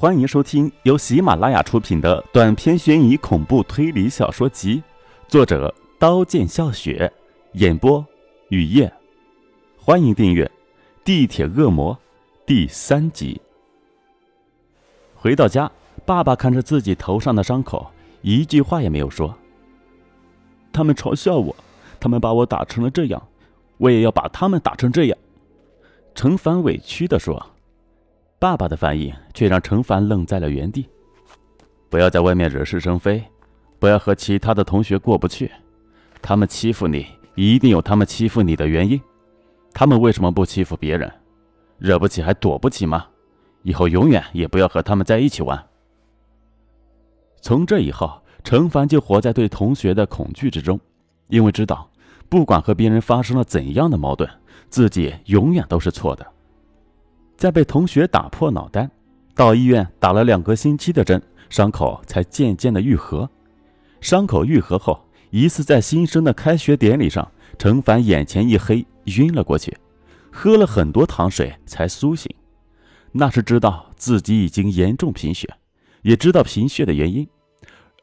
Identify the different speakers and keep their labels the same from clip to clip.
Speaker 1: 欢迎收听由喜马拉雅出品的短篇悬疑恐怖推理小说集，作者刀剑笑雪，演播雨夜。欢迎订阅《地铁恶魔》第三集。回到家，爸爸看着自己头上的伤口，一句话也没有说。他们嘲笑我，他们把我打成了这样，我也要把他们打成这样。陈凡委屈的说。爸爸的反应却让陈凡愣在了原地。不要在外面惹是生非，不要和其他的同学过不去。他们欺负你，一定有他们欺负你的原因。他们为什么不欺负别人？惹不起还躲不起吗？以后永远也不要和他们在一起玩。从这以后，陈凡就活在对同学的恐惧之中，因为知道，不管和别人发生了怎样的矛盾，自己永远都是错的。在被同学打破脑袋，到医院打了两个星期的针，伤口才渐渐的愈合。伤口愈合后，一次在新生的开学典礼上，程凡眼前一黑，晕了过去，喝了很多糖水才苏醒。那是知道自己已经严重贫血，也知道贫血的原因，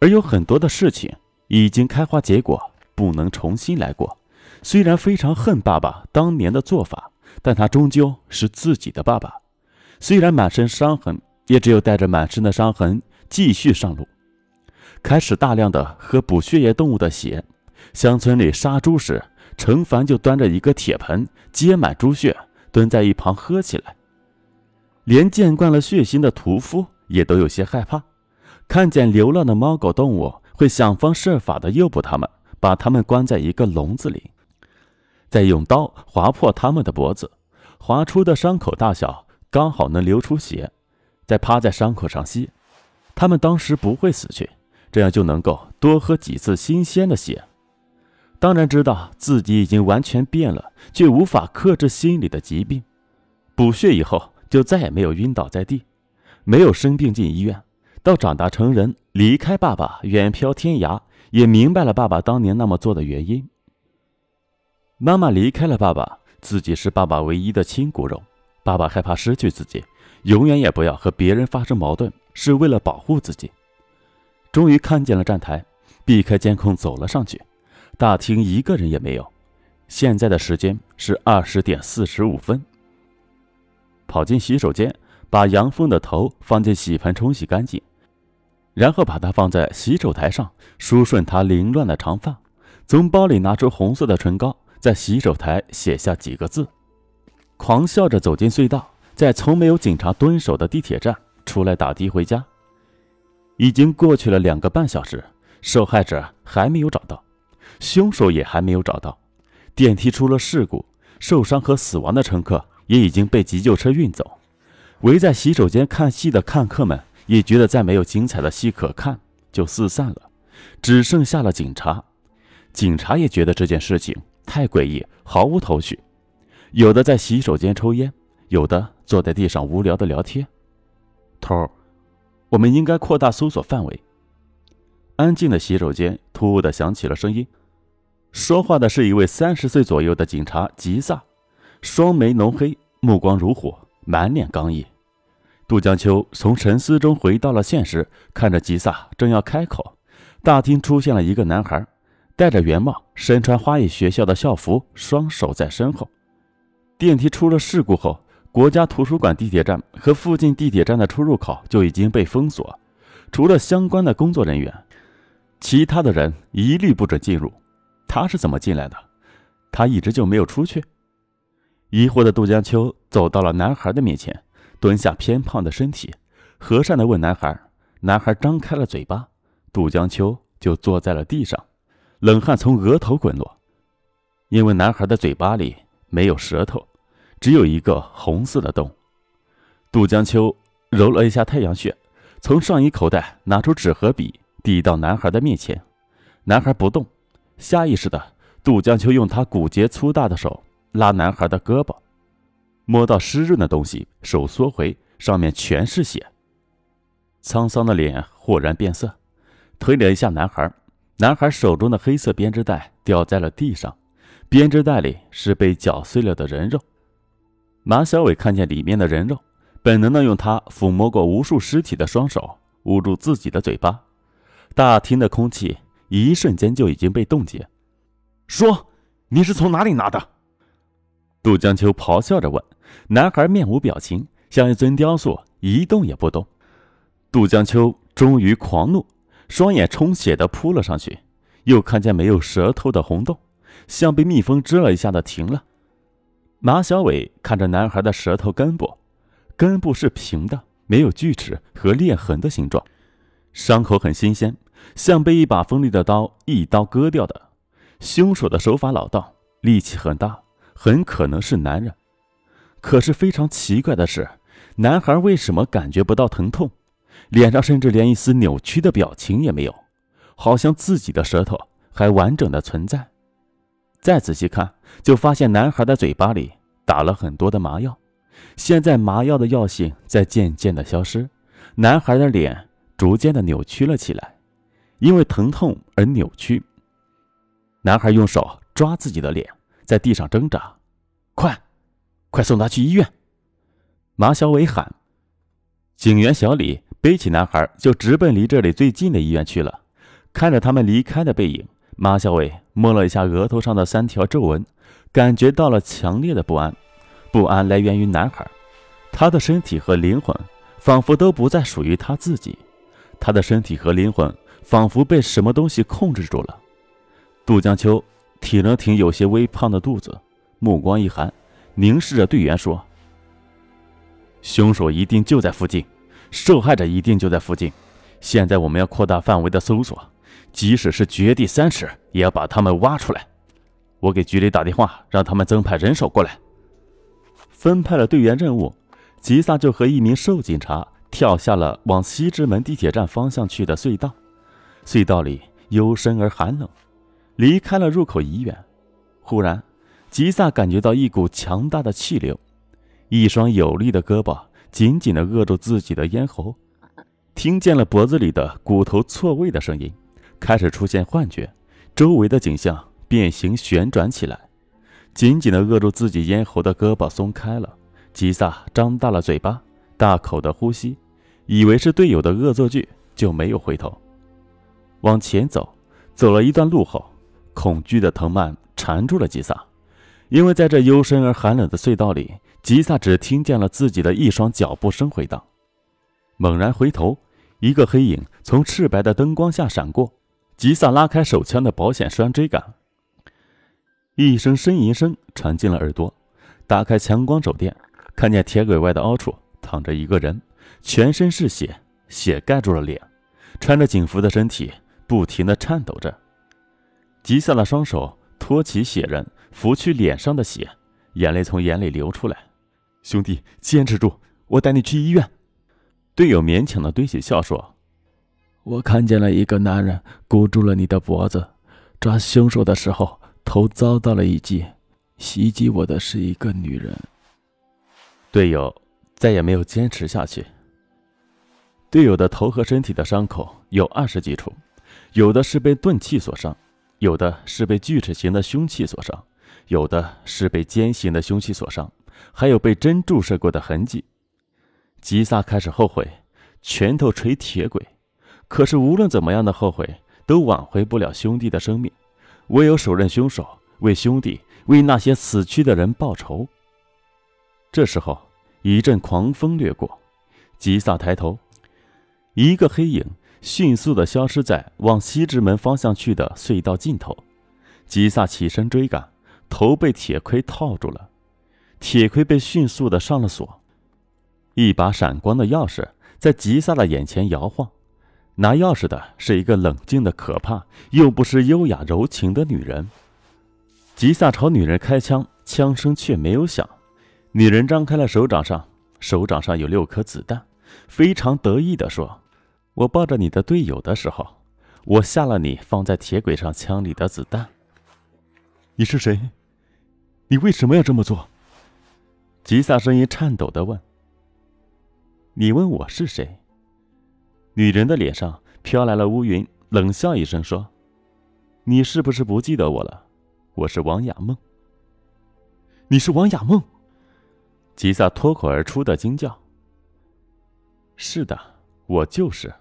Speaker 1: 而有很多的事情已经开花结果，不能重新来过。虽然非常恨爸爸当年的做法。但他终究是自己的爸爸，虽然满身伤痕，也只有带着满身的伤痕继续上路，开始大量的喝补血液动物的血。乡村里杀猪时，陈凡就端着一个铁盆，接满猪血，蹲在一旁喝起来。连见惯了血腥的屠夫也都有些害怕，看见流浪的猫狗动物，会想方设法的诱捕它们，把它们关在一个笼子里。再用刀划破他们的脖子，划出的伤口大小刚好能流出血，再趴在伤口上吸，他们当时不会死去，这样就能够多喝几次新鲜的血。当然知道自己已经完全变了，却无法克制心里的疾病。补血以后就再也没有晕倒在地，没有生病进医院，到长大成人离开爸爸远飘天涯，也明白了爸爸当年那么做的原因。妈妈离开了爸爸，自己是爸爸唯一的亲骨肉。爸爸害怕失去自己，永远也不要和别人发生矛盾，是为了保护自己。终于看见了站台，避开监控走了上去。大厅一个人也没有。现在的时间是二十点四十五分。跑进洗手间，把杨峰的头放进洗盆冲洗干净，然后把它放在洗手台上，梳顺他凌乱的长发，从包里拿出红色的唇膏。在洗手台写下几个字，狂笑着走进隧道，在从没有警察蹲守的地铁站出来打的回家。已经过去了两个半小时，受害者还没有找到，凶手也还没有找到，电梯出了事故，受伤和死亡的乘客也已经被急救车运走。围在洗手间看戏的看客们也觉得再没有精彩的戏可看，就四散了，只剩下了警察。警察也觉得这件事情。太诡异，毫无头绪。有的在洗手间抽烟，有的坐在地上无聊的聊天。头，我们应该扩大搜索范围。安静的洗手间突兀的响起了声音，说话的是一位三十岁左右的警察吉萨，双眉浓黑，目光如火，满脸刚毅。杜江秋从沉思中回到了现实，看着吉萨正要开口，大厅出现了一个男孩。戴着圆帽，身穿花艺学校的校服，双手在身后。电梯出了事故后，国家图书馆地铁站和附近地铁站的出入口就已经被封锁，除了相关的工作人员，其他的人一律不准进入。他是怎么进来的？他一直就没有出去。疑惑的杜江秋走到了男孩的面前，蹲下偏胖的身体，和善地问男孩。男孩张开了嘴巴，杜江秋就坐在了地上。冷汗从额头滚落，因为男孩的嘴巴里没有舌头，只有一个红色的洞。杜江秋揉了一下太阳穴，从上衣口袋拿出纸和笔，递到男孩的面前。男孩不动，下意识的，杜江秋用他骨节粗大的手拉男孩的胳膊，摸到湿润的东西，手缩回，上面全是血。沧桑的脸豁然变色，推了一下男孩。男孩手中的黑色编织袋掉在了地上，编织袋里是被绞碎了的人肉。马小伟看见里面的人肉，本能的用他抚摸过无数尸体的双手捂住自己的嘴巴。大厅的空气一瞬间就已经被冻结。说：“你是从哪里拿的？”杜江秋咆哮着问。男孩面无表情，像一尊雕塑，一动也不动。杜江秋终于狂怒，双眼充血的扑了上去，又看见没有舌头的红洞，像被蜜蜂蛰了一下的停了。马小伟看着男孩的舌头根部，根部是平的，没有锯齿和裂痕的形状，伤口很新鲜，像被一把锋利的刀一刀割掉的。凶手的手法老道，力气很大，很可能是男人。可是非常奇怪的是，男孩为什么感觉不到疼痛？脸上甚至连一丝扭曲的表情也没有，好像自己的舌头还完整的存在。再仔细看，就发现男孩的嘴巴里打了很多的麻药，现在麻药的药性在渐渐的消失，男孩的脸逐渐的扭曲了起来，因为疼痛而扭曲。男孩用手抓自己的脸，在地上挣扎。快，快送他去医院！马小伟喊。警员小李背起男孩，就直奔离这里最近的医院去了。看着他们离开的背影，马小伟摸了一下额头上的三条皱纹，感觉到了强烈的不安。不安来源于男孩，他的身体和灵魂仿佛都不再属于他自己，他的身体和灵魂仿佛被什么东西控制住了。杜江秋挺了挺有些微胖的肚子，目光一寒，凝视着队员说：“凶手一定就在附近，受害者一定就在附近。现在我们要扩大范围的搜索，即使是掘地三尺，也要把他们挖出来。我给局里打电话，让他们增派人手过来。”分派了队员任务，吉萨就和一名瘦警察跳下了往西直门地铁站方向去的隧道。隧道里幽深而寒冷。离开了入口医院，忽然，吉萨感觉到一股强大的气流，一双有力的胳膊紧紧地扼住自己的咽喉，听见了脖子里的骨头错位的声音，开始出现幻觉，周围的景象变形旋转起来，紧紧地扼住自己咽喉的胳膊松开了，吉萨张大了嘴巴，大口的呼吸，以为是队友的恶作剧，就没有回头，往前走，走了一段路后。恐惧的藤蔓缠住了吉萨，因为在这幽深而寒冷的隧道里，吉萨只听见了自己的一双脚步声回荡。猛然回头，一个黑影从赤白的灯光下闪过，吉萨拉开手枪的保险栓追赶。一声呻吟声传进了耳朵，打开强光手电，看见铁轨外的凹处躺着一个人，全身是血，血盖住了脸，穿着警服的身体不停地颤抖着。吉萨的双手托起血人，拂去脸上的血，眼泪从眼里流出来。兄弟，坚持住，我带你去医院。队友勉强的堆起笑说：“
Speaker 2: 我看见了一个男人箍住了你的脖子，抓凶手的时候头遭到了一击，袭击我的是一个女人。”
Speaker 1: 队友再也没有坚持下去。队友的头和身体的伤口有二十几处，有的是被钝器所伤。有的是被锯齿形的凶器所伤，有的是被尖形的凶器所伤，还有被针注射过的痕迹。吉萨开始后悔，拳头捶铁轨，可是无论怎么样的后悔，都挽回不了兄弟的生命，唯有手刃凶手，为兄弟，为那些死去的人报仇。这时候，一阵狂风掠过，吉萨抬头，一个黑影。迅速的消失在往西直门方向去的隧道尽头，吉萨起身追赶，头被铁盔套住了，铁盔被迅速的上了锁，一把闪光的钥匙在吉萨的眼前摇晃，拿钥匙的是一个冷静的可怕又不失优雅柔情的女人，吉萨朝女人开枪，枪声却没有响，女人张开了手掌上，手掌上有六颗子弹，非常得意的说。我抱着你的队友的时候，我下了你放在铁轨上枪里的子弹。你是谁？你为什么要这么做？吉萨声音颤抖的问。你问我是谁？女人的脸上飘来了乌云，冷笑一声说：“你是不是不记得我了？我是王雅梦。”你是王雅梦？吉萨脱口而出的惊叫：“是的，我就是。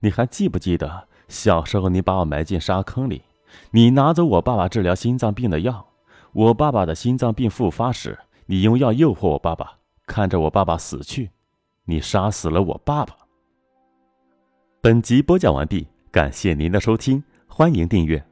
Speaker 1: 你还记不记得小时候你把我埋进沙坑里，你拿走我爸爸治疗心脏病的药，我爸爸的心脏病复发时，你用药诱惑我爸爸，看着我爸爸死去，你杀死了我爸爸。本集播讲完毕，感谢您的收听，欢迎订阅。